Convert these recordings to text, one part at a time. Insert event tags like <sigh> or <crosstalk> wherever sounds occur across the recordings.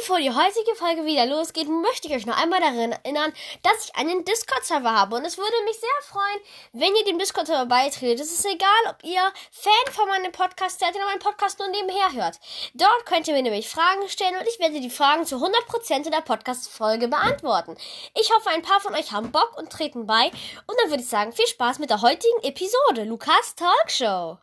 Bevor die heutige Folge wieder losgeht, möchte ich euch noch einmal daran erinnern, dass ich einen Discord-Server habe. Und es würde mich sehr freuen, wenn ihr dem Discord-Server beitretet. Es ist egal, ob ihr Fan von meinem Podcast seid oder meinen Podcast nur nebenher hört. Dort könnt ihr mir nämlich Fragen stellen und ich werde die Fragen zu 100% in der Podcast-Folge beantworten. Ich hoffe, ein paar von euch haben Bock und treten bei. Und dann würde ich sagen, viel Spaß mit der heutigen Episode. Lukas Talkshow.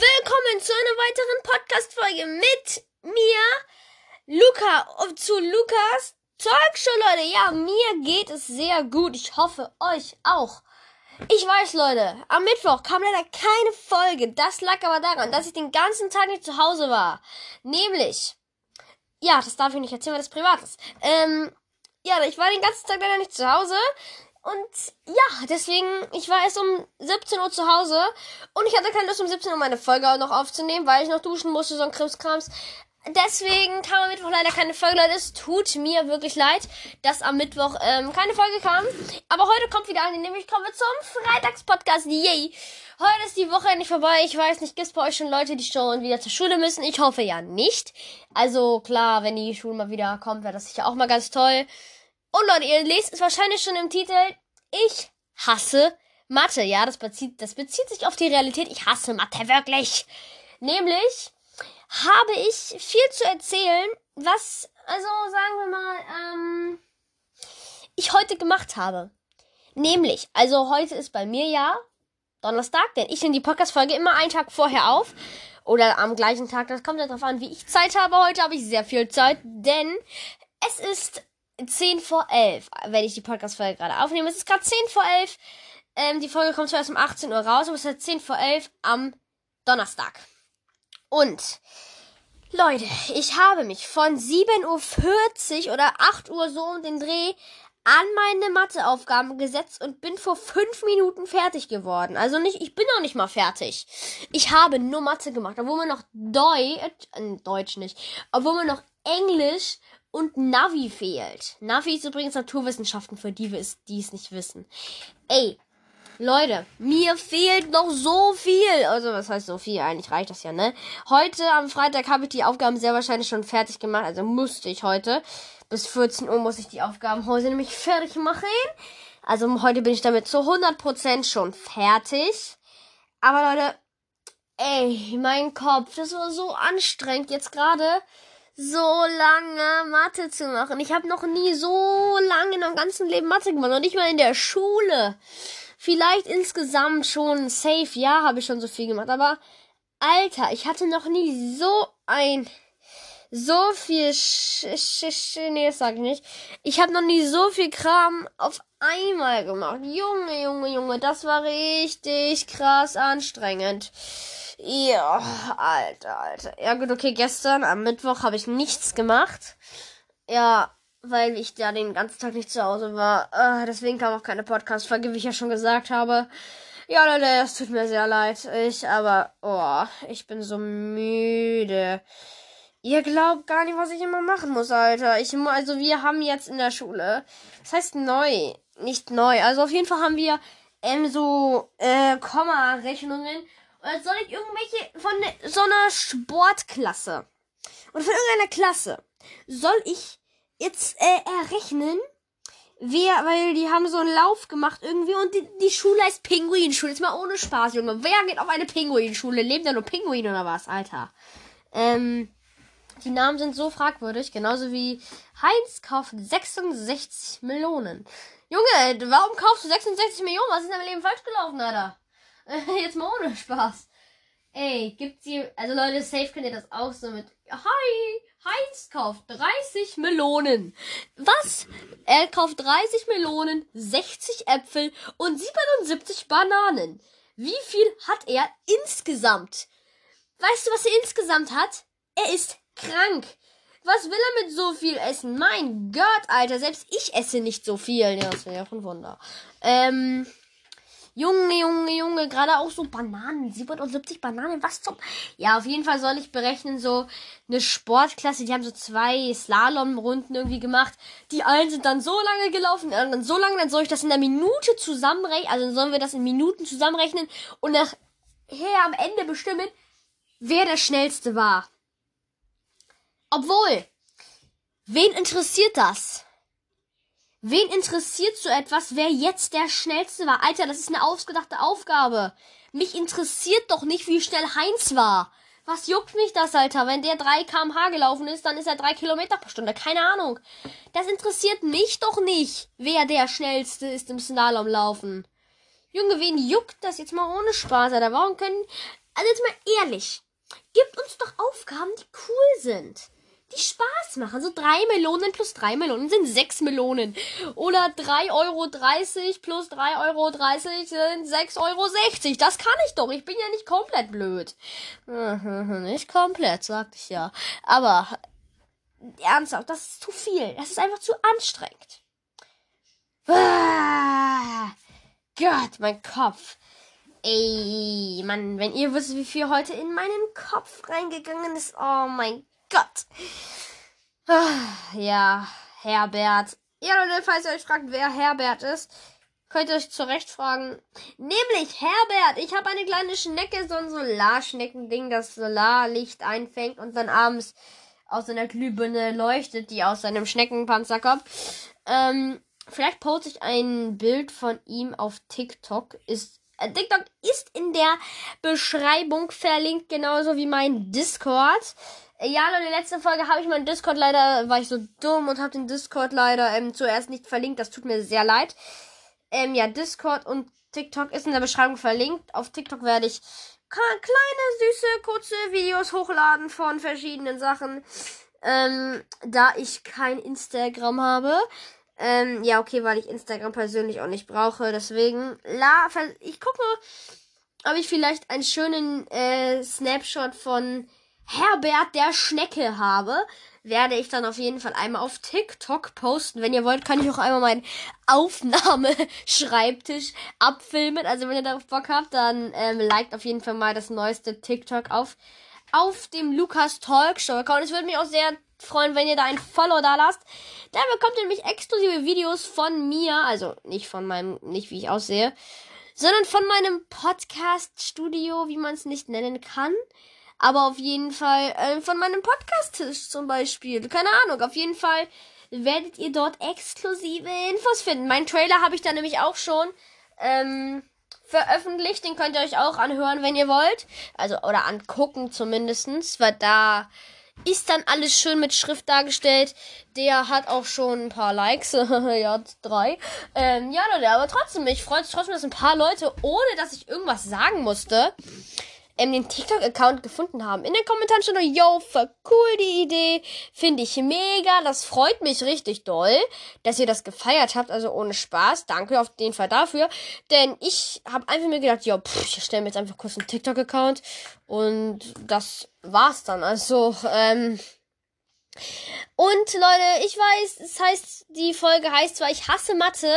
Willkommen zu einer weiteren Podcast-Folge mit mir, Luca, zu Lukas Talkshow, Leute. Ja, mir geht es sehr gut. Ich hoffe, euch auch. Ich weiß, Leute, am Mittwoch kam leider keine Folge. Das lag aber daran, dass ich den ganzen Tag nicht zu Hause war. Nämlich, ja, das darf ich nicht erzählen, weil das privat ist. Ähm, ja, ich war den ganzen Tag leider nicht zu Hause. Und ja, deswegen, ich war erst um 17 Uhr zu Hause und ich hatte keine Lust, um 17 Uhr meine Folge auch noch aufzunehmen, weil ich noch duschen musste, so ein Krimskrams. Deswegen kam am Mittwoch leider keine Folge, Leute. Es tut mir wirklich leid, dass am Mittwoch ähm, keine Folge kam. Aber heute kommt wieder eine, nämlich kommen wir zum Freitagspodcast. Yay! Heute ist die Woche endlich vorbei. Ich weiß nicht, gibt es bei euch schon Leute, die schon wieder zur Schule müssen? Ich hoffe ja nicht. Also klar, wenn die Schule mal wieder kommt, wäre das sicher auch mal ganz toll. Und Leute, ihr lest es wahrscheinlich schon im Titel. Ich hasse Mathe. Ja, das bezieht, das bezieht sich auf die Realität. Ich hasse Mathe wirklich. Nämlich habe ich viel zu erzählen, was, also sagen wir mal, ähm, ich heute gemacht habe. Nämlich, also heute ist bei mir ja Donnerstag, denn ich nehme die Podcast-Folge immer einen Tag vorher auf. Oder am gleichen Tag. Das kommt ja darauf an, wie ich Zeit habe. Heute habe ich sehr viel Zeit, denn es ist 10 vor 11, wenn ich die Podcast-Folge gerade aufnehme. Es ist gerade 10 vor 11. Ähm, die Folge kommt zuerst um 18 Uhr raus, aber es ist 10 vor 11 am Donnerstag. Und, Leute, ich habe mich von 7.40 Uhr oder 8 Uhr so um den Dreh an meine Matheaufgaben gesetzt und bin vor 5 Minuten fertig geworden. Also nicht, ich bin noch nicht mal fertig. Ich habe nur Mathe gemacht, obwohl man noch Deutsch, äh, Deutsch nicht, obwohl man noch Englisch und Navi fehlt. Navi ist übrigens Naturwissenschaften für die, die es nicht wissen. Ey, Leute, mir fehlt noch so viel. Also, was heißt so viel? Eigentlich reicht das ja, ne? Heute am Freitag habe ich die Aufgaben sehr wahrscheinlich schon fertig gemacht. Also musste ich heute. Bis 14 Uhr muss ich die Aufgaben heute nämlich fertig machen. Also heute bin ich damit zu 100% schon fertig. Aber Leute, ey, mein Kopf, das war so anstrengend jetzt gerade so lange Mathe zu machen. Ich habe noch nie so lange in meinem ganzen Leben Mathe gemacht. Und nicht mal in der Schule. Vielleicht insgesamt schon safe, ja, habe ich schon so viel gemacht. Aber, Alter, ich hatte noch nie so ein so viel Sch Sch Sch nee, das sag ich nicht. Ich habe noch nie so viel Kram auf einmal gemacht. Junge, Junge, Junge, das war richtig krass anstrengend. Ja, Alter, Alter. Ja gut, okay, gestern am Mittwoch habe ich nichts gemacht. Ja, weil ich da den ganzen Tag nicht zu Hause war. Äh, deswegen kam auch keine Podcast-Folge, wie ich ja schon gesagt habe. Ja, Leute, es tut mir sehr leid. Ich, aber, oh, ich bin so müde. Ihr glaubt gar nicht, was ich immer machen muss, Alter. Ich, also wir haben jetzt in der Schule, das heißt neu, nicht neu. Also auf jeden Fall haben wir ähm, so äh, Komma-Rechnungen oder soll ich irgendwelche von ne, so einer Sportklasse oder von irgendeiner Klasse soll ich jetzt äh, errechnen, wer, weil die haben so einen Lauf gemacht irgendwie und die, die Schule heißt Pinguinschule. Jetzt mal ohne Spaß, Junge. Wer geht auf eine Pinguinschule? Leben da nur Pinguine oder was, Alter? Ähm, die Namen sind so fragwürdig, genauso wie Heinz kauft 66 Millionen. Junge, warum kaufst du 66 Millionen? Was ist in deinem Leben falsch gelaufen, Alter? <laughs> Jetzt mal ohne Spaß. Ey, gibt's hier. Also Leute, safe könnt ihr das auch so mit. Hi! Heinz kauft 30 Melonen. Was? Er kauft 30 Melonen, 60 Äpfel und 77 Bananen. Wie viel hat er insgesamt? Weißt du, was er insgesamt hat? Er ist krank. Was will er mit so viel essen? Mein Gott, Alter, selbst ich esse nicht so viel. Ja, das wäre ja ein Wunder. Ähm, Junge, Junge, Junge, gerade auch so Bananen, 77 Bananen, was zum... Ja, auf jeden Fall soll ich berechnen, so eine Sportklasse, die haben so zwei Slalomrunden irgendwie gemacht. Die einen sind dann so lange gelaufen, die anderen so lange, dann soll ich das in einer Minute zusammenrechnen, also sollen wir das in Minuten zusammenrechnen und nachher am Ende bestimmen, wer der schnellste war. Obwohl, wen interessiert das? Wen interessiert so etwas, wer jetzt der schnellste war? Alter, das ist eine ausgedachte Aufgabe. Mich interessiert doch nicht, wie schnell Heinz war. Was juckt mich das, Alter? Wenn der 3 kmh gelaufen ist, dann ist er 3 Kilometer pro Stunde. Keine Ahnung. Das interessiert mich doch nicht, wer der schnellste ist im Slalomlaufen. Junge, wen juckt das jetzt mal ohne Spaß, Alter? Warum können. Also jetzt mal ehrlich. Gibt uns doch Aufgaben, die cool sind die Spaß machen. So drei Melonen plus drei Melonen sind sechs Melonen. Oder drei Euro dreißig plus drei Euro dreißig sind sechs Euro. sechzig. Das kann ich doch. Ich bin ja nicht komplett blöd. <laughs> Nicht komplett, sagte ich ja. Aber ernsthaft, das ist zu viel. Das ist einfach zu anstrengend. Ah, Gott, mein Kopf. Ey, Mann, wenn ihr wisst, wie viel heute in meinen Kopf reingegangen ist. Oh mein Gott. Ah, ja, Herbert. Ja, Leute, falls ihr euch fragt, wer Herbert ist, könnt ihr euch zurecht fragen. Nämlich Herbert. Ich habe eine kleine Schnecke, so ein Solarschneckending, das Solarlicht einfängt und dann abends aus einer Glühbirne leuchtet, die aus seinem Schneckenpanzer kommt. Ähm, vielleicht poste ich ein Bild von ihm auf TikTok. Ist äh, TikTok ist in der Beschreibung verlinkt, genauso wie mein Discord. Ja, Leute, letzte Folge habe ich meinen Discord leider, war ich so dumm und habe den Discord leider ähm, zuerst nicht verlinkt. Das tut mir sehr leid. Ähm, ja, Discord und TikTok ist in der Beschreibung verlinkt. Auf TikTok werde ich kleine, süße, kurze Videos hochladen von verschiedenen Sachen. Ähm, da ich kein Instagram habe. Ähm, ja, okay, weil ich Instagram persönlich auch nicht brauche. Deswegen, la, ich gucke, ob ich vielleicht einen schönen äh, Snapshot von Herbert der Schnecke habe, werde ich dann auf jeden Fall einmal auf TikTok posten. Wenn ihr wollt, kann ich auch einmal meinen Aufnahmeschreibtisch abfilmen. Also wenn ihr darauf Bock habt, dann ähm, liked auf jeden Fall mal das neueste TikTok auf auf dem Lukas Talk Show Account. Es würde mich auch sehr freuen, wenn ihr da ein Follow da lasst. Da bekommt ihr nämlich exklusive Videos von mir, also nicht von meinem, nicht wie ich aussehe, sondern von meinem Podcast Studio, wie man es nicht nennen kann. Aber auf jeden Fall äh, von meinem Podcast-Tisch zum Beispiel. Keine Ahnung. Auf jeden Fall werdet ihr dort exklusive Infos finden. Mein Trailer habe ich da nämlich auch schon ähm, veröffentlicht. Den könnt ihr euch auch anhören, wenn ihr wollt. Also, oder angucken zumindestens, weil da ist dann alles schön mit Schrift dargestellt. Der hat auch schon ein paar Likes. <laughs> ja, drei. Ähm, ja, Leute, aber trotzdem, mich freut es trotzdem, dass ein paar Leute, ohne dass ich irgendwas sagen musste, ähm, den TikTok-Account gefunden haben. In den Kommentaren nur, yo, voll cool die Idee. Finde ich mega. Das freut mich richtig doll, dass ihr das gefeiert habt. Also ohne Spaß. Danke auf jeden Fall dafür. Denn ich habe einfach mir gedacht, yo, pff, ich stelle mir jetzt einfach kurz einen TikTok-Account. Und das war's dann. Also, ähm... Und Leute, ich weiß, es heißt, die Folge heißt zwar, ich hasse Mathe,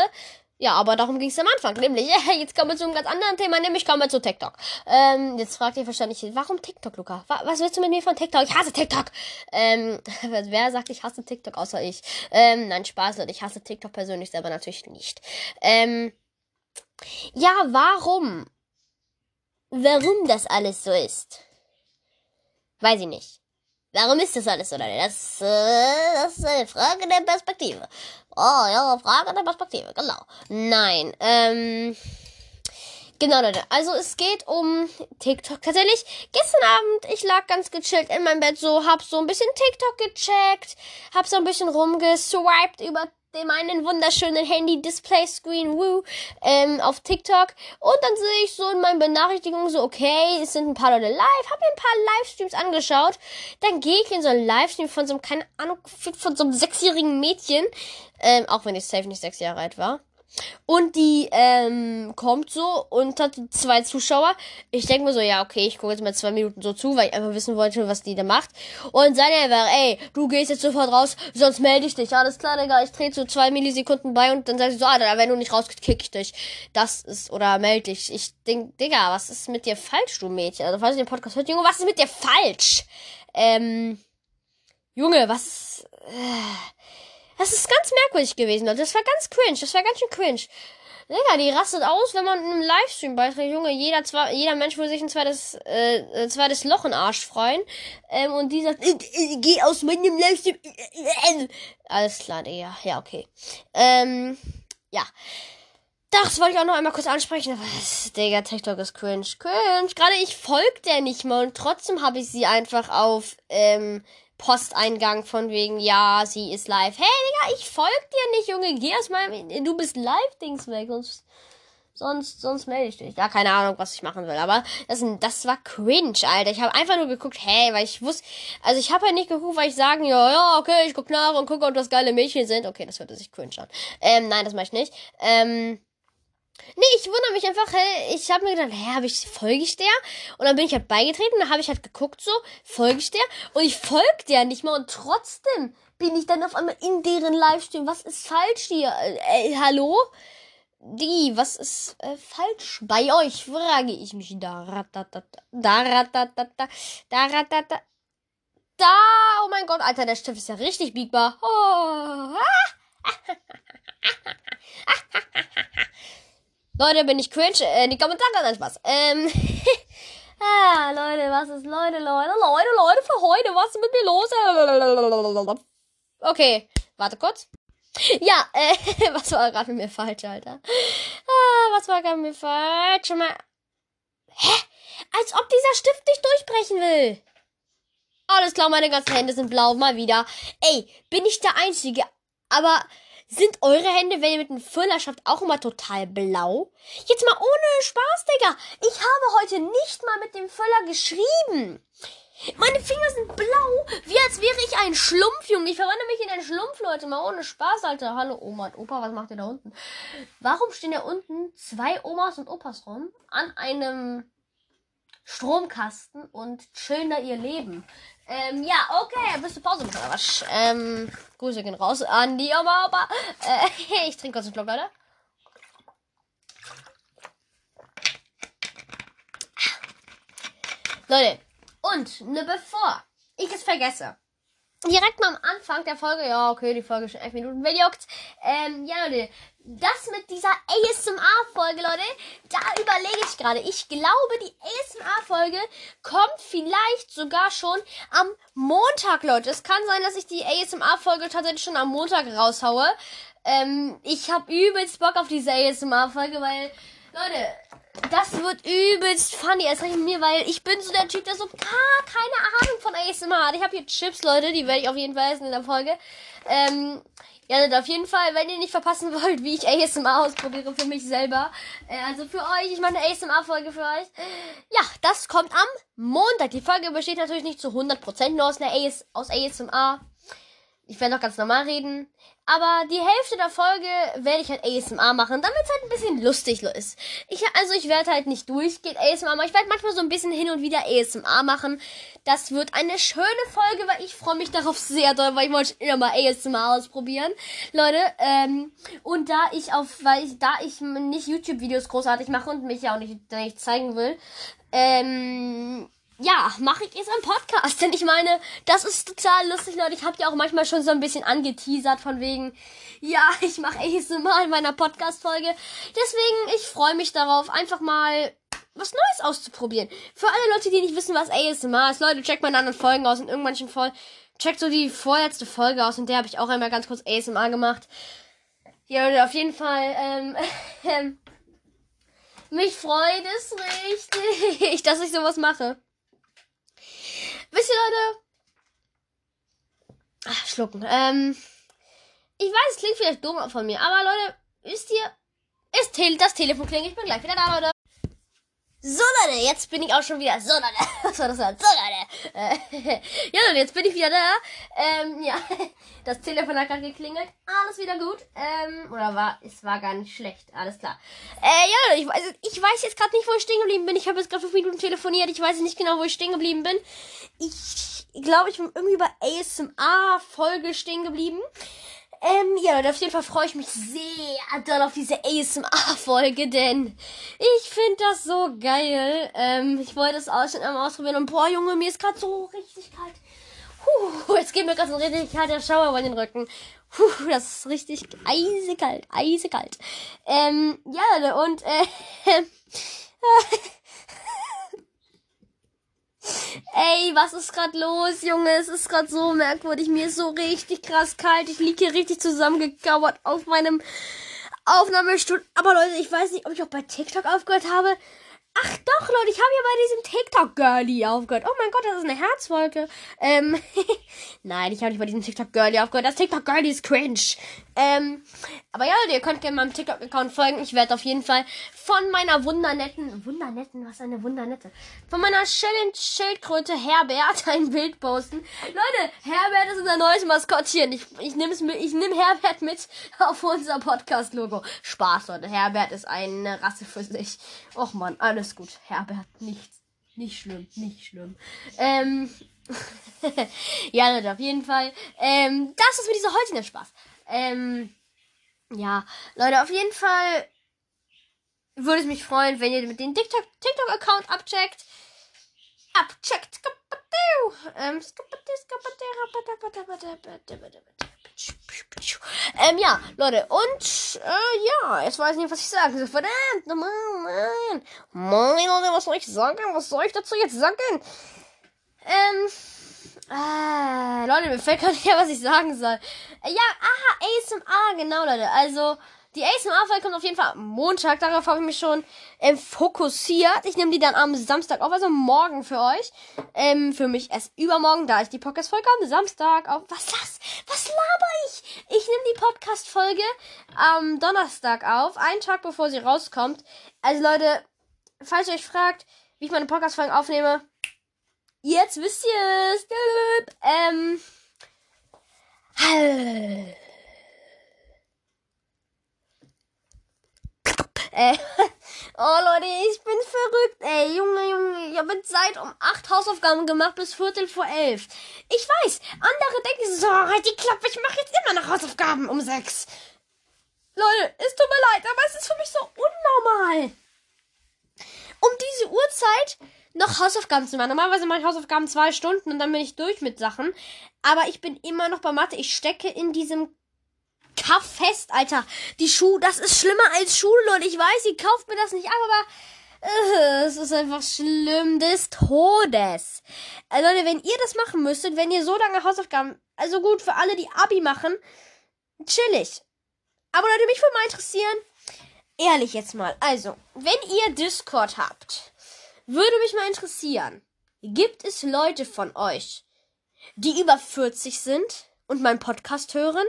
ja, aber darum ging es am Anfang. Nämlich, <laughs> jetzt kommen wir zu einem ganz anderen Thema, nämlich kommen wir zu TikTok. Ähm, jetzt fragt ihr wahrscheinlich, warum TikTok, Luca? Was willst du mit mir von TikTok? Ich hasse TikTok! Ähm, <laughs> wer sagt, ich hasse TikTok außer ich? Ähm, nein, Spaß, Leute. Ich hasse TikTok persönlich selber natürlich nicht. Ähm, ja, warum? Warum das alles so ist? Weiß ich nicht. Warum ist das alles so? Das, äh, das ist eine Frage der Perspektive. Oh ja, Frage der Perspektive, genau. Nein, ähm. Genau, Leute. Also es geht um TikTok. Tatsächlich, gestern Abend, ich lag ganz gechillt in meinem Bett, so, hab so ein bisschen TikTok gecheckt, hab so ein bisschen rumgeswiped über dem einen wunderschönen Handy-Display-Screen, woo, ähm, auf TikTok. Und dann sehe ich so in meinen Benachrichtigungen so, okay, es sind ein paar Leute live, habe mir ein paar Livestreams angeschaut. Dann gehe ich in so einen Livestream von so einem, keine Ahnung, von so einem sechsjährigen Mädchen, ähm, auch wenn ich safe nicht sechs Jahre alt war. Und die ähm, kommt so und hat zwei Zuschauer. Ich denke mir so, ja, okay, ich gucke jetzt mal zwei Minuten so zu, weil ich einfach wissen wollte, was die da macht. Und dann einfach, ey, du gehst jetzt sofort raus, sonst melde ich dich. Alles klar, Digga, ich trete so zwei Millisekunden bei und dann sag ich so, ah, wenn du nicht rausgehst, kick ich dich. Das ist, oder melde dich. Ich denk, Digga, was ist mit dir falsch, du Mädchen? Also, falls ihr den Podcast hört, Junge, was ist mit dir falsch? Ähm, Junge, was, äh, das ist ganz merkwürdig gewesen, Leute. Das war ganz cringe. Das war ganz schön cringe. Digga, die rastet aus, wenn man in einem Livestream beiträgt. Junge, jeder, zwei, jeder Mensch will sich ein zweites, äh, zweites Loch in Arsch freuen. Ähm, und die sagt, äh, äh, geh aus meinem Livestream. Äh, Alles klar, Digga. Ja, okay. Ähm, ja. Das wollte ich auch noch einmal kurz ansprechen. Was, Digga, TikTok ist cringe. Cringe. Gerade ich folge der nicht mal und trotzdem habe ich sie einfach auf, ähm, Posteingang von wegen, ja, sie ist live. Hey, Digga, ich folge dir nicht, Junge. Geh aus meinem, du bist live-Dings weg. Sonst, sonst, sonst melde ich dich. Ja, keine Ahnung, was ich machen will. Aber das, das war cringe, Alter. Ich habe einfach nur geguckt, hey, weil ich wusste, also ich habe halt nicht geguckt, weil ich sagen, ja, ja, okay, ich guck nach und gucke, ob das geile Mädchen sind. Okay, das hört sich cringe an. Ähm, nein, das mache ich nicht. Ähm, Nee, ich wundere mich einfach, hey, ich habe mir gedacht, hä, habe ich, folge ich der? Und dann bin ich halt beigetreten, dann habe ich halt geguckt so, folge ich der? Und ich folge der nicht mal und trotzdem bin ich dann auf einmal in deren Livestream. Was ist falsch hier? Äh, äh, hallo? Die, was ist äh, falsch bei euch? Frage ich mich da. Ratatata, da, ratatata, da, ratatata. Da, oh mein Gott, Alter, der Stift ist ja richtig biegbar. Oh. <laughs> <laughs> Leute, bin ich cringe? Äh, die Kommentare, nein, Spaß. Ähm, <laughs> ah, Leute, was ist, Leute, Leute, Leute, Leute, für heute, was ist mit mir los? Okay, warte kurz. Ja, äh, <laughs> was war gerade mit mir falsch, Alter? Ah, was war gerade mit mir falsch? Schon mal. Hä? Als ob dieser Stift nicht durchbrechen will. Alles klar, meine ganzen Hände sind blau, mal wieder. Ey, bin ich der Einzige? Aber sind eure Hände, wenn ihr mit dem Füller schafft, auch immer total blau? Jetzt mal ohne Spaß, Digga. Ich habe heute nicht mal mit dem Füller geschrieben. Meine Finger sind blau, wie als wäre ich ein Schlumpf, Junge. Ich verwandle mich in einen Schlumpf, Leute. Mal ohne Spaß, Alter. Hallo, Oma und Opa, was macht ihr da unten? Warum stehen da unten zwei Omas und Opas rum an einem Stromkasten und chillen da ihr Leben? Ähm, ja, okay, bist du Pause machen oder was? Ähm, Grüße gehen raus an die Oma, aber äh, <laughs> ich trinke kurz einen Schluck, Leute. Leute, und ne, bevor ich es vergesse, direkt mal am Anfang der Folge, ja, okay, die Folge ist schon 11 Minuten, wer juckt, ähm, ja, Leute, das mit dieser ASMR-Folge, Leute, da überlege ich gerade. Ich glaube, die ASMR-Folge kommt vielleicht sogar schon am Montag, Leute. Es kann sein, dass ich die ASMR-Folge tatsächlich schon am Montag raushaue. Ähm, ich habe übelst Bock auf diese ASMR-Folge, weil, Leute, das wird übelst funny. Erst recht mit mir, weil ich bin so der Typ, der so gar keine Ahnung von ASMR hat. Ich habe hier Chips, Leute, die werde ich auf jeden Fall essen in der Folge. Ähm, ja, auf jeden Fall, wenn ihr nicht verpassen <laughs> wollt, wie ich ASMR ausprobiere für mich selber. Äh, also für euch, ich mache eine ASMR-Folge für euch. Ja, das kommt am Montag. Die Folge besteht natürlich nicht zu 100% nur aus, einer AS aus ASMR. Ich werde noch ganz normal reden. Aber die Hälfte der Folge werde ich halt ASMR machen, damit es halt ein bisschen lustig ist. Ich, also ich werde halt nicht durchgehend ASMR machen. Ich werde manchmal so ein bisschen hin und wieder ASMR machen. Das wird eine schöne Folge, weil ich freue mich darauf sehr doll, weil ich wollte immer mal ASMR ausprobieren. Leute, ähm, und da ich auf, weil ich, da ich nicht YouTube-Videos großartig mache und mich ja auch nicht, nicht zeigen will, ähm, ja, mache ich jetzt einen Podcast. Denn ich meine, das ist total lustig, Leute. Ich habe ja auch manchmal schon so ein bisschen angeteasert von wegen, ja, <laughs> ich mache ASMR in meiner Podcast-Folge. Deswegen, ich freue mich darauf, einfach mal was Neues auszuprobieren. Für alle Leute, die nicht wissen, was ASMR ist, Leute, checkt meine anderen Folgen aus. In irgendwelchen Folgen, checkt so die vorletzte Folge aus. Und der habe ich auch einmal ganz kurz ASMR gemacht. Ja, Leute, auf jeden Fall, ähm, <laughs> ähm, mich freut es richtig, <laughs> dass ich sowas mache. Wisst ihr, Leute? Ach, schlucken. Ähm, ich weiß, es klingt vielleicht dumm von mir, aber Leute, wisst ihr, ist Tele das Telefon klingelt. Ich bin gleich wieder da, Leute. So Leute, jetzt bin ich auch schon wieder. So Leute, <laughs> was war das? So Leute. Äh, <laughs> ja Leute, jetzt bin ich wieder da. Ähm, ja, <laughs> das Telefon hat gerade geklingelt. Alles wieder gut. Ähm, oder war, es war gar nicht schlecht. Alles klar. Äh, ja Leute, ich weiß, ich weiß jetzt gerade nicht, wo ich stehen geblieben bin. Ich habe jetzt gerade fünf Minuten telefoniert. Ich weiß nicht genau, wo ich stehen geblieben bin. Ich glaube, ich bin irgendwie bei ASMR-Folge stehen geblieben. Ähm, ja, Leute, auf jeden Fall freue ich mich sehr doll auf diese ASMR-Folge, denn ich finde das so geil. Ähm, ich wollte es auch schon einmal ausprobieren und boah, Junge, mir ist gerade so richtig kalt. Puh, jetzt geht mir gerade so richtig kalter Schauer über den Rücken. Puh, das ist richtig eisekalt, eisekalt. Ähm, ja, und, äh, <laughs> Ey, was ist gerade los, Junge? Es ist gerade so merkwürdig. Mir ist so richtig krass kalt. Ich liege hier richtig zusammengekauert auf meinem Aufnahmestuhl. Aber Leute, ich weiß nicht, ob ich auch bei TikTok aufgehört habe. Ach doch, Leute, ich habe hier bei diesem TikTok-Girlie aufgehört. Oh mein Gott, das ist eine Herzwolke. Ähm, <laughs> nein, ich habe nicht bei diesem TikTok-Girlie aufgehört. Das TikTok-Girlie ist cringe. Ähm, aber ja, Leute, ihr könnt gerne meinem TikTok-Account folgen. Ich werde auf jeden Fall von meiner wundernetten, wundernetten, was eine wundernette, von meiner Schildkröte Herbert <laughs> ein Bild posten. Leute, Herbert ist unser neues Maskottchen. Ich, ich nehme ich nehm Herbert mit <laughs> auf unser Podcast-Logo. Spaß, Leute. Herbert ist eine Rasse für sich. Och man, alles alles gut, Herbert. Nichts. Nicht schlimm, nicht schlimm. Ähm. <laughs> ja, Leute, auf jeden Fall. Ähm, das ist mit dieser heutigen Spaß. Ähm, ja, Leute, auf jeden Fall würde es mich freuen, wenn ihr mit dem TikTok-Account abcheckt. Abcheckt. Ähm, ähm, ja, Leute, und, äh, ja, jetzt weiß ich nicht, was ich sagen soll. Verdammt, Mann, Mann, Leute, was soll ich sagen? Was soll ich dazu jetzt sagen? Ähm, äh, Leute, mir fällt gar nicht mehr, was ich sagen soll. Äh, ja, aha, ASMR, genau, Leute, also, die ASMR-Folge kommt auf jeden Fall am Montag. Darauf habe ich mich schon ähm, fokussiert. Ich nehme die dann am Samstag auf, also morgen für euch. Ähm, für mich erst übermorgen, da ich die Podcast-Folge am Samstag auf. Was das? Was laber ich? Ich nehme die Podcast-Folge am Donnerstag auf, einen Tag bevor sie rauskommt. Also Leute, falls ihr euch fragt, wie ich meine Podcast-Folgen aufnehme, jetzt wisst ihr es. Ähm. Äh, <laughs> oh Leute, ich bin verrückt. Ey, Junge, Junge, ich habe seit um 8 Hausaufgaben gemacht bis Viertel vor 11. Ich weiß, andere denken so, halt die Klappe, ich mache jetzt immer noch Hausaufgaben um 6. Leute, es tut mir leid, aber es ist für mich so unnormal. Um diese Uhrzeit noch Hausaufgaben zu machen. Normalerweise mache ich Hausaufgaben zwei Stunden und dann bin ich durch mit Sachen. Aber ich bin immer noch bei Mathe. Ich stecke in diesem Kaff fest, Alter. Die Schuhe, das ist schlimmer als Schule, Leute. Ich weiß, ihr kauft mir das nicht ab, aber äh, es ist einfach schlimm des Todes. Also Leute, wenn ihr das machen müsstet, wenn ihr so lange Hausaufgaben, also gut, für alle, die Abi machen, chillig. Aber Leute, mich würde mal interessieren, ehrlich jetzt mal, also, wenn ihr Discord habt, würde mich mal interessieren, gibt es Leute von euch, die über 40 sind und meinen Podcast hören?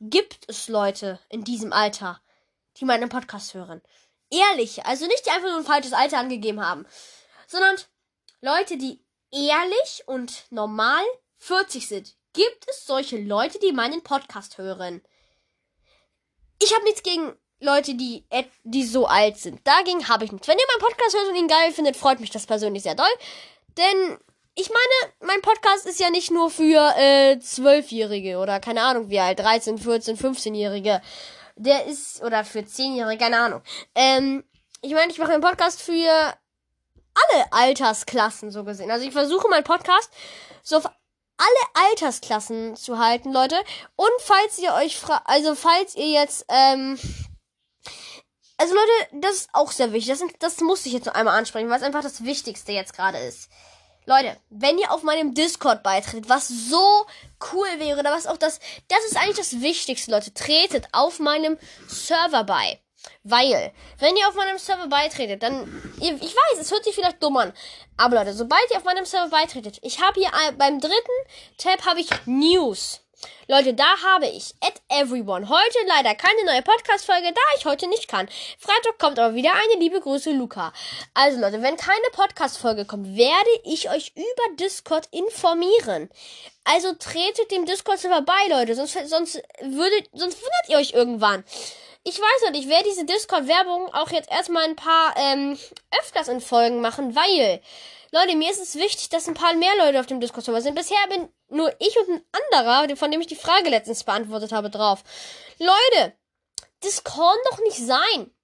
Gibt es Leute in diesem Alter, die meinen Podcast hören. Ehrlich, also nicht die einfach nur ein falsches Alter angegeben haben, sondern Leute, die ehrlich und normal 40 sind. Gibt es solche Leute, die meinen Podcast hören? Ich habe nichts gegen Leute, die, die so alt sind. Dagegen habe ich nichts. Wenn ihr meinen Podcast hört und ihn geil findet, freut mich das persönlich sehr doll. Denn ich meine, mein Podcast ist ja nicht nur für äh, Zwölfjährige oder keine Ahnung wie alt, 13, 14, 15-Jährige. Der ist, oder für Zehnjährige, keine Ahnung. Ähm, ich meine, ich mache einen Podcast für alle Altersklassen so gesehen. Also ich versuche meinen Podcast so auf alle Altersklassen zu halten, Leute. Und falls ihr euch fra also falls ihr jetzt, ähm, also Leute, das ist auch sehr wichtig. Das, das muss ich jetzt noch einmal ansprechen, weil es einfach das Wichtigste jetzt gerade ist. Leute, wenn ihr auf meinem Discord beitritt, was so cool wäre, oder was auch das, das ist eigentlich das Wichtigste, Leute, tretet auf meinem Server bei. Weil, wenn ihr auf meinem Server beitretet, dann, ihr, ich weiß, es hört sich vielleicht dumm an, aber Leute, sobald ihr auf meinem Server beitretet, ich habe hier beim dritten Tab habe ich News. Leute, da habe ich at everyone heute leider keine neue Podcast-Folge, da ich heute nicht kann. Freitag kommt aber wieder eine liebe Grüße, Luca. Also Leute, wenn keine Podcast-Folge kommt, werde ich euch über Discord informieren. Also tretet dem Discord-Server bei, Leute, sonst, sonst würdet, sonst wundert ihr euch irgendwann. Ich weiß nicht, ich werde diese Discord-Werbung auch jetzt erstmal ein paar ähm, öfters in Folgen machen, weil Leute, mir ist es wichtig, dass ein paar mehr Leute auf dem Discord-Server sind. Bisher bin nur ich und ein anderer, von dem ich die Frage letztens beantwortet habe, drauf. Leute, das kann doch nicht sein.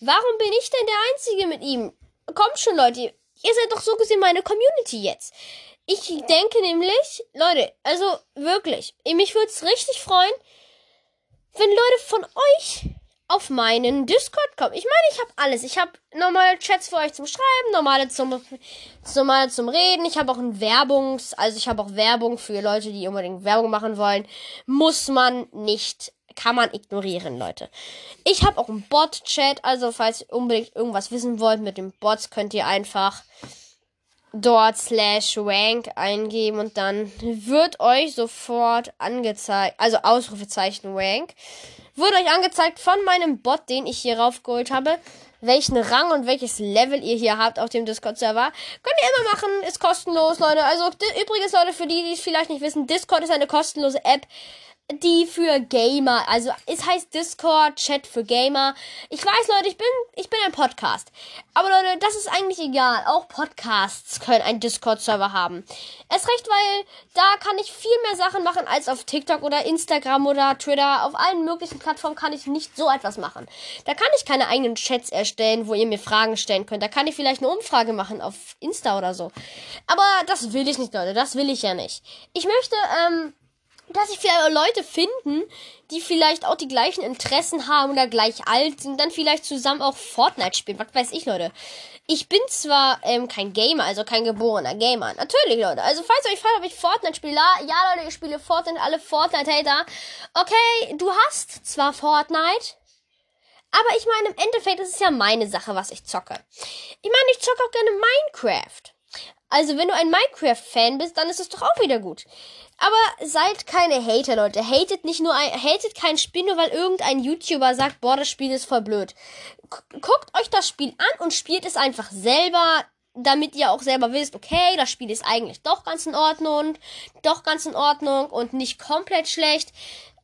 Warum bin ich denn der Einzige mit ihm? Kommt schon, Leute. Ihr seid doch so gesehen meine Community jetzt. Ich denke nämlich, Leute, also wirklich, mich würde es richtig freuen, wenn Leute von euch auf meinen Discord kommen. Ich meine, ich habe alles. Ich habe normale Chats für euch zum Schreiben, normale zum, normale zum Reden. Ich habe auch ein Werbungs, also ich habe auch Werbung für Leute, die unbedingt Werbung machen wollen. Muss man nicht, kann man ignorieren, Leute. Ich habe auch einen Bot-Chat, also falls ihr unbedingt irgendwas wissen wollt mit den Bots, könnt ihr einfach dort slash rank eingeben und dann wird euch sofort angezeigt, also Ausrufezeichen rank wurde euch angezeigt von meinem Bot, den ich hier raufgeholt habe, welchen Rang und welches Level ihr hier habt auf dem Discord-Server. Könnt ihr immer machen, ist kostenlos, Leute. Also übrigens, Leute, für die, die es vielleicht nicht wissen, Discord ist eine kostenlose App, die für Gamer, also es heißt Discord Chat für Gamer. Ich weiß, Leute, ich bin ich bin ein Podcast. Aber Leute, das ist eigentlich egal. Auch Podcasts können einen Discord Server haben. Es recht, weil da kann ich viel mehr Sachen machen als auf TikTok oder Instagram oder Twitter. Auf allen möglichen Plattformen kann ich nicht so etwas machen. Da kann ich keine eigenen Chats erstellen, wo ihr mir Fragen stellen könnt. Da kann ich vielleicht eine Umfrage machen auf Insta oder so. Aber das will ich nicht, Leute. Das will ich ja nicht. Ich möchte ähm dass sich vielleicht Leute finden, die vielleicht auch die gleichen Interessen haben oder gleich alt sind, dann vielleicht zusammen auch Fortnite spielen. Was weiß ich, Leute. Ich bin zwar ähm, kein Gamer, also kein geborener Gamer. Natürlich, Leute. Also, falls ihr euch fragt, ob ich Fortnite spiele, ja, Leute, ich spiele Fortnite, alle Fortnite-Hater. Okay, du hast zwar Fortnite, aber ich meine, im Endeffekt ist es ja meine Sache, was ich zocke. Ich meine, ich zocke auch gerne Minecraft. Also, wenn du ein Minecraft-Fan bist, dann ist es doch auch wieder gut. Aber seid keine Hater, Leute. Hatet nicht nur ein, hatet kein Spiel, nur weil irgendein YouTuber sagt, boah, das Spiel ist voll blöd. Guckt euch das Spiel an und spielt es einfach selber, damit ihr auch selber wisst, okay, das Spiel ist eigentlich doch ganz in Ordnung, doch ganz in Ordnung und nicht komplett schlecht.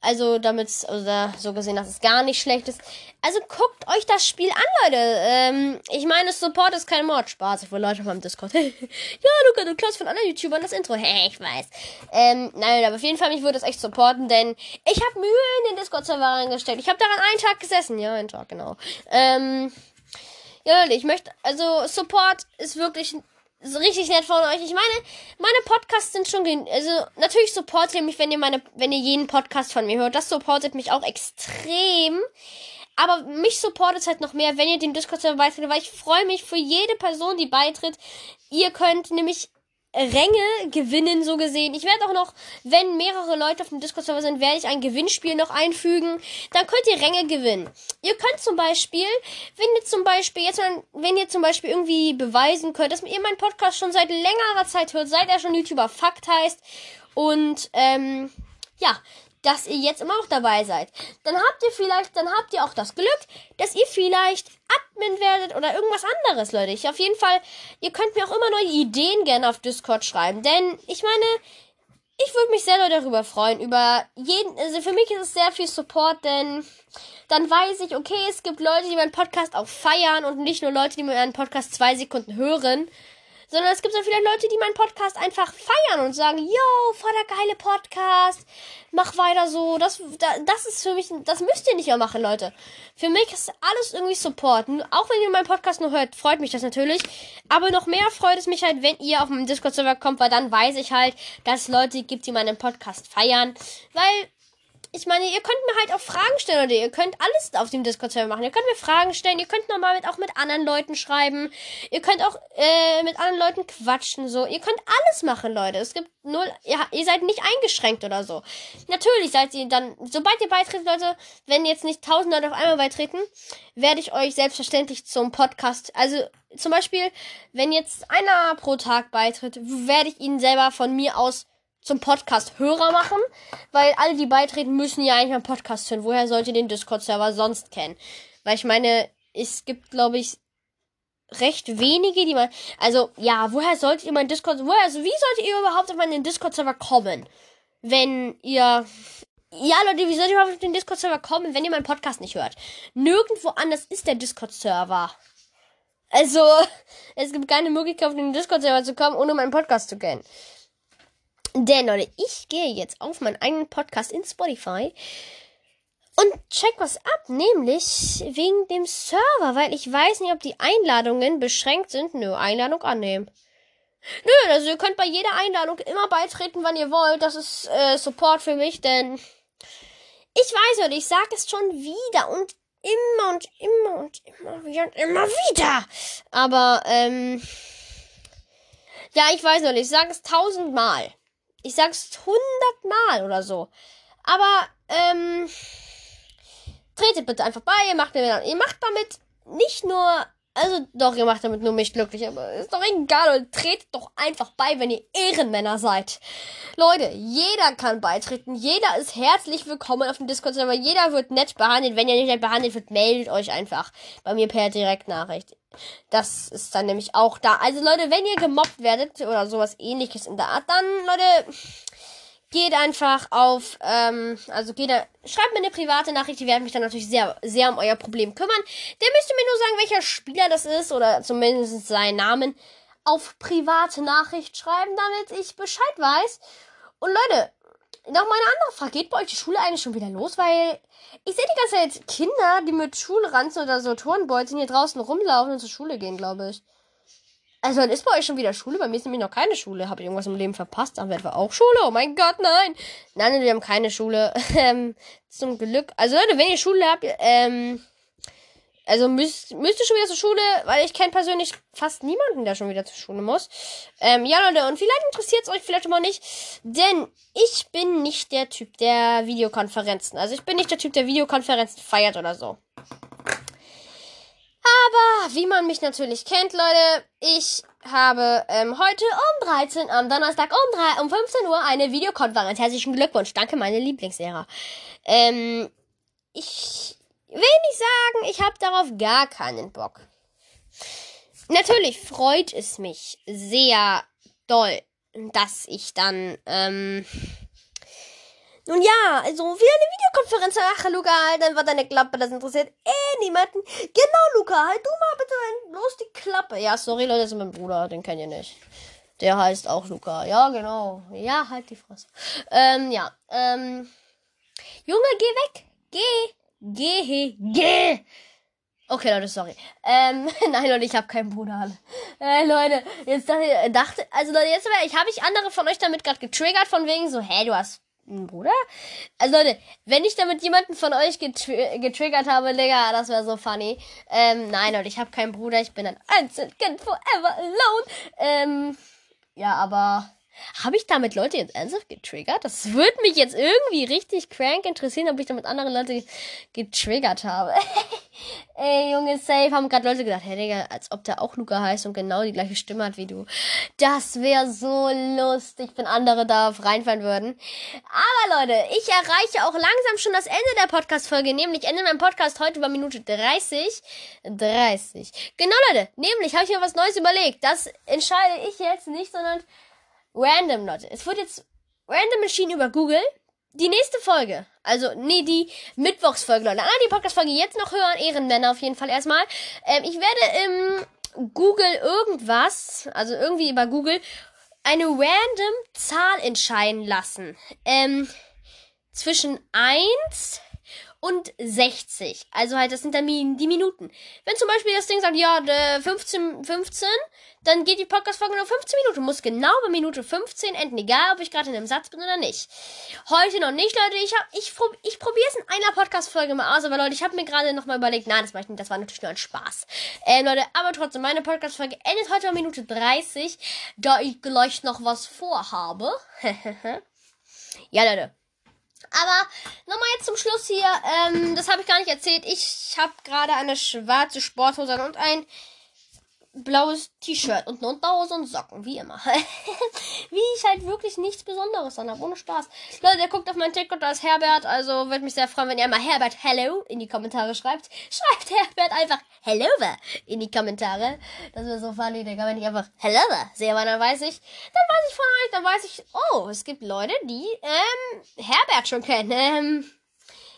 Also damit oder so gesehen, dass es gar nicht schlecht ist. Also guckt euch das Spiel an, Leute. Ähm, ich meine, Support ist kein Mord. Spaß, ich wollte Leute mal im Discord. <laughs> ja, Luca, du klaust von anderen YouTubern das Intro. Hey, ich weiß. Ähm, nein, aber auf jeden Fall, mich würde es echt supporten, denn ich habe Mühe in den Discord-Server reingesteckt. Ich habe daran einen Tag gesessen. Ja, einen Tag, genau. Ähm, ja, Leute, ich möchte, also Support ist wirklich so richtig nett von euch. Ich meine, meine Podcasts sind schon, also natürlich supportet ihr mich, wenn ihr meine, wenn ihr jeden Podcast von mir hört. Das supportet mich auch extrem. Aber mich supportet halt noch mehr, wenn ihr den Discord-Server beitretet, weil ich freue mich für jede Person, die beitritt. Ihr könnt nämlich Ränge gewinnen, so gesehen. Ich werde auch noch, wenn mehrere Leute auf dem Discord-Server sind, werde ich ein Gewinnspiel noch einfügen. Dann könnt ihr Ränge gewinnen. Ihr könnt zum Beispiel, wenn ihr zum Beispiel jetzt, wenn ihr zum Beispiel irgendwie beweisen könnt, dass ihr meinen Podcast schon seit längerer Zeit hört, seit er schon YouTuber Fakt heißt und ähm, ja, dass ihr jetzt immer noch dabei seid. Dann habt ihr vielleicht, dann habt ihr auch das Glück, dass ihr vielleicht Admin werdet oder irgendwas anderes, Leute. Ich auf jeden Fall, ihr könnt mir auch immer neue Ideen gerne auf Discord schreiben, denn ich meine, ich würde mich sehr darüber freuen, über jeden, also für mich ist es sehr viel Support, denn dann weiß ich, okay, es gibt Leute, die meinen Podcast auch feiern und nicht nur Leute, die meinen Podcast zwei Sekunden hören sondern es gibt so viele Leute, die meinen Podcast einfach feiern und sagen, yo, voll der geile Podcast, mach weiter so. Das, das ist für mich, das müsst ihr nicht mehr machen, Leute. Für mich ist alles irgendwie Support. Auch wenn ihr meinen Podcast nur hört, freut mich das natürlich. Aber noch mehr freut es mich halt, wenn ihr auf meinen Discord-Server kommt, weil dann weiß ich halt, dass es Leute gibt, die meinen Podcast feiern. Weil ich meine, ihr könnt mir halt auch Fragen stellen oder ihr könnt alles auf dem Discord-Server machen. Ihr könnt mir Fragen stellen, ihr könnt normal mit, auch mit anderen Leuten schreiben. Ihr könnt auch äh, mit anderen Leuten quatschen, so. Ihr könnt alles machen, Leute. Es gibt null, ihr, ihr seid nicht eingeschränkt oder so. Natürlich seid ihr dann, sobald ihr beitretet, Leute, wenn jetzt nicht tausend Leute auf einmal beitreten, werde ich euch selbstverständlich zum Podcast, also zum Beispiel, wenn jetzt einer pro Tag beitritt, werde ich ihn selber von mir aus zum Podcast-Hörer machen, weil alle, die beitreten, müssen ja eigentlich einen Podcast hören. Woher sollt ihr den Discord-Server sonst kennen? Weil ich meine, es gibt, glaube ich, recht wenige, die man. Also, ja, woher solltet ihr meinen Discord. Woher, also, wie solltet ihr überhaupt auf meinen Discord-Server kommen? Wenn ihr. Ja, Leute, wie sollt ihr überhaupt auf den Discord-Server kommen, wenn ihr meinen Podcast nicht hört? Nirgendwo anders ist der Discord-Server. Also, <laughs> es gibt keine Möglichkeit, auf den Discord-Server zu kommen, ohne meinen Podcast zu kennen. Denn, Leute, ich gehe jetzt auf meinen eigenen Podcast in Spotify und check was ab, nämlich wegen dem Server, weil ich weiß nicht, ob die Einladungen beschränkt sind. Nö, Einladung annehmen. Nö, also ihr könnt bei jeder Einladung immer beitreten, wann ihr wollt. Das ist äh, Support für mich, denn ich weiß nicht, ich sag es schon wieder und immer und immer und immer wieder und immer wieder. Aber, ähm, ja, ich weiß noch nicht, ich sag es tausendmal. Ich sag's hundertmal oder so. Aber, ähm, tretet bitte einfach bei, ihr macht, ihr macht damit nicht nur also doch, ihr macht damit nur mich glücklich, aber ist doch egal. Und tretet doch einfach bei, wenn ihr Ehrenmänner seid. Leute, jeder kann beitreten. Jeder ist herzlich willkommen auf dem Discord-Server. Jeder wird nett behandelt. Wenn ihr nicht nett behandelt wird, meldet euch einfach bei mir per Direktnachricht. Das ist dann nämlich auch da. Also Leute, wenn ihr gemobbt werdet oder sowas ähnliches in der Art, dann Leute, geht einfach auf, ähm, also geht schreibt mir eine private Nachricht, die werden mich dann natürlich sehr, sehr um euer Problem kümmern. Der müsste mir nur sagen, welcher Spieler das ist oder zumindest seinen Namen auf private Nachricht schreiben, damit ich Bescheid weiß. Und Leute, noch mal eine andere Frage. Geht bei euch die Schule eigentlich schon wieder los? Weil ich sehe die ganze Zeit Kinder, die mit Schulranzen oder so Turnbeuteln hier draußen rumlaufen und zur Schule gehen, glaube ich. Also dann ist bei euch schon wieder Schule. Bei mir ist nämlich noch keine Schule. Habe ich irgendwas im Leben verpasst? Haben wir auch Schule? Oh mein Gott, nein. Nein, wir haben keine Schule. <laughs> Ähm, zum Glück. Also Leute, wenn ihr Schule habt, ähm, also müsst, müsst ihr schon wieder zur Schule, weil ich kenne persönlich fast niemanden, der schon wieder zur Schule muss. Ähm, ja, Leute, und vielleicht interessiert es euch vielleicht immer nicht, denn ich bin nicht der Typ der Videokonferenzen. Also ich bin nicht der Typ, der Videokonferenzen feiert oder so. Aber wie man mich natürlich kennt, Leute, ich habe ähm, heute um 13 am Donnerstag um, 3, um 15 Uhr eine Videokonferenz. Herzlichen Glückwunsch. Danke, meine Lieblingslehrer. Ähm, ich nicht sagen, ich habe darauf gar keinen Bock. Natürlich freut es mich sehr doll, dass ich dann ähm, nun ja, also wieder eine Videokonferenz. Ach, Luca, halt einfach deine Klappe, das interessiert eh niemanden. Genau, Luca, halt du mal bitte bloß die Klappe. Ja, sorry, Leute, das ist mein Bruder, den kennt ihr nicht. Der heißt auch Luca. Ja, genau. Ja, halt die Fresse. Ähm, ja. Ähm. Junge, geh weg. Geh. Geh. Geh. Okay, Leute, sorry. Ähm, <laughs> nein, Leute, ich habe keinen Bruder. Äh, Leute, jetzt dachte, also Leute, jetzt ich habe ich andere von euch damit gerade getriggert von wegen so, hä, du hast ein Bruder? Also Leute, wenn ich damit jemanden von euch getr getriggert habe, Digga, das wäre so funny. Ähm, nein, Leute, ich habe keinen Bruder, ich bin ein Einzelkind forever alone. Ähm, ja, aber habe ich damit Leute jetzt ernsthaft getriggert? Das würde mich jetzt irgendwie richtig crank interessieren, ob ich damit andere Leute getriggert habe. <laughs> Ey, Junge, safe, haben gerade Leute gedacht, hey Digga, als ob der auch Luca heißt und genau die gleiche Stimme hat wie du. Das wäre so lustig, wenn andere da reinfallen würden. Aber Leute, ich erreiche auch langsam schon das Ende der Podcast-Folge, nämlich Ende mein Podcast heute über Minute 30. 30. Genau, Leute, nämlich habe ich mir was Neues überlegt. Das entscheide ich jetzt nicht, sondern random, Leute. Es wird jetzt random Machine über Google. Die nächste Folge, also, nee, die Mittwochsfolge, Leute. Ah, die Podcast-Folge jetzt noch hören, Ehrenmänner auf jeden Fall erstmal. Ähm, ich werde im Google irgendwas, also irgendwie über Google, eine random Zahl entscheiden lassen. Ähm, zwischen 1 und 60. Also halt, das sind dann die Minuten. Wenn zum Beispiel das Ding sagt, ja, 15, 15, dann geht die Podcast-Folge nur 15 Minuten. Muss genau bei Minute 15 enden, egal ob ich gerade in einem Satz bin oder nicht. Heute noch nicht, Leute. Ich hab, ich, ich probiere es in einer Podcast-Folge mal aus, aber Leute, ich habe mir gerade nochmal überlegt, nein, das mache ich nicht, das war natürlich nur ein Spaß. Ähm, Leute, aber trotzdem, meine Podcast-Folge endet heute bei Minute 30, da ich gleich noch was vorhabe. <laughs> ja, Leute. Aber nochmal jetzt zum Schluss hier. Ähm, das habe ich gar nicht erzählt. Ich habe gerade eine schwarze Sporthose und ein blaues T-Shirt und eine Unterhose und Socken, wie immer. <laughs> wie ich halt wirklich nichts Besonderes an habe, ohne Spaß. Leute, der guckt auf meinen TikTok, da ist Herbert, also würde mich sehr freuen, wenn ihr mal Herbert Hello in die Kommentare schreibt. Schreibt Herbert einfach Hello in die Kommentare. Das wäre so funny, Digga, wenn ich einfach Hello sehe, dann weiß ich, dann weiß ich von euch, dann weiß ich, oh, es gibt Leute, die, ähm, Herbert schon kennen, ähm,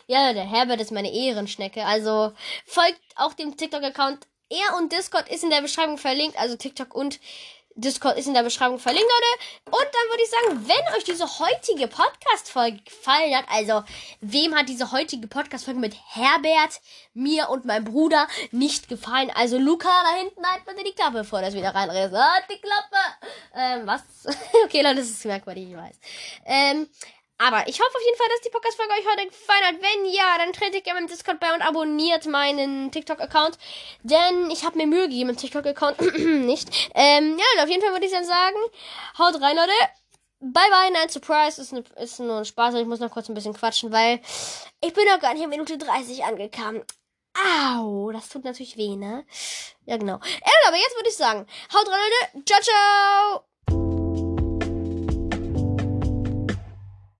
ja, der Herbert ist meine Ehrenschnecke. Also folgt auch dem TikTok-Account er und Discord ist in der Beschreibung verlinkt, also TikTok und Discord ist in der Beschreibung verlinkt, Leute. Und dann würde ich sagen, wenn euch diese heutige Podcast-Folge gefallen hat, also wem hat diese heutige Podcast-Folge mit Herbert, mir und meinem Bruder nicht gefallen? Also Luca da hinten halt bitte die Klappe, bevor das wieder reinreißt. Halt die Klappe! Ähm, was? <laughs> okay, Leute, das ist merkwürdig, ich weiß. Ähm, aber ich hoffe auf jeden Fall, dass die Podcast-Folge euch heute gefallen hat. Wenn ja, dann tretet gerne im Discord bei und abonniert meinen TikTok-Account. Denn ich habe mir Mühe gegeben im TikTok-Account <clears throat> nicht. Ähm, ja, auf jeden Fall würde ich dann sagen, haut rein, Leute. Bye bye, nein, Surprise. Ist, ne, ist nur ein Spaß und ich muss noch kurz ein bisschen quatschen, weil ich bin noch gar nicht in Minute 30 angekommen. Au, das tut natürlich weh, ne? Ja, genau. Ja, aber jetzt würde ich sagen, haut rein, Leute. Ciao, ciao.